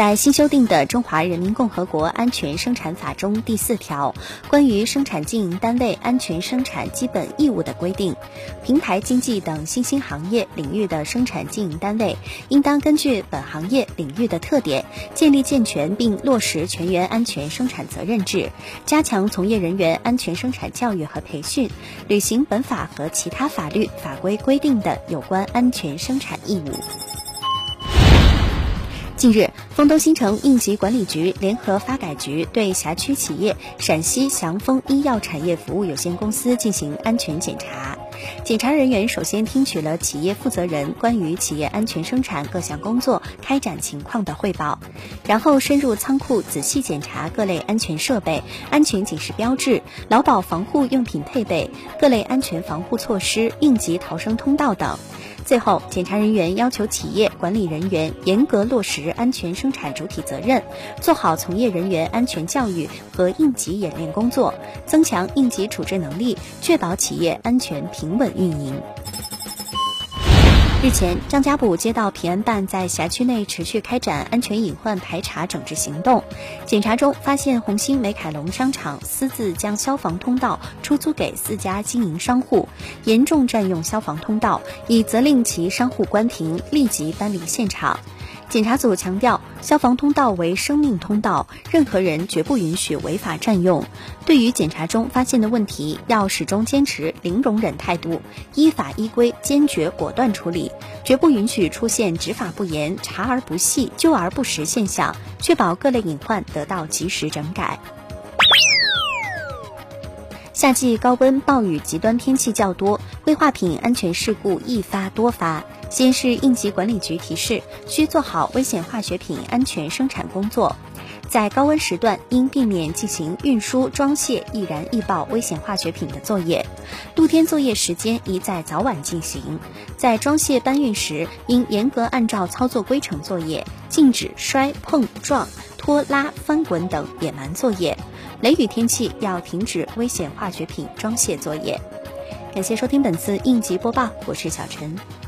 在新修订的《中华人民共和国安全生产法》中第四条，关于生产经营单位安全生产基本义务的规定，平台经济等新兴行业领域的生产经营单位，应当根据本行业领域的特点，建立健全并落实全员安全生产责任制，加强从业人员安全生产教育和培训，履行本法和其他法律法规规定的有关安全生产义务。近日，丰东新城应急管理局联合发改局对辖区企业陕西祥丰医药产业服务有限公司进行安全检查。检查人员首先听取了企业负责人关于企业安全生产各项工作开展情况的汇报，然后深入仓库仔细检查各类安全设备、安全警示标志、劳保防护用品配备、各类安全防护措施、应急逃生通道等。最后，检查人员要求企业管理人员严格落实安全生产主体责任，做好从业人员安全教育和应急演练工作，增强应急处置能力，确保企业安全平稳运营。日前，张家堡街道平安办在辖区内持续开展安全隐患排查整治行动。检查中发现，红星美凯龙商场私自将消防通道出租给四家经营商户，严重占用消防通道，已责令其商户关停，立即搬离现场。检查组强调，消防通道为生命通道，任何人绝不允许违法占用。对于检查中发现的问题，要始终坚持零容忍态度，依法依规坚决果断处理，绝不允许出现执法不严、查而不细、纠而不实现象，确保各类隐患得到及时整改。夏季高温、暴雨、极端天气较多，危化品安全事故易发多发。西安市应急管理局提示，需做好危险化学品安全生产工作。在高温时段，应避免进行运输、装卸易燃易爆危险化学品的作业。露天作业时间宜在早晚进行。在装卸搬运时，应严格按照操作规程作业，禁止摔碰撞、拖拉翻滚等野蛮作业。雷雨天气要停止危险化学品装卸作业。感谢收听本次应急播报，我是小陈。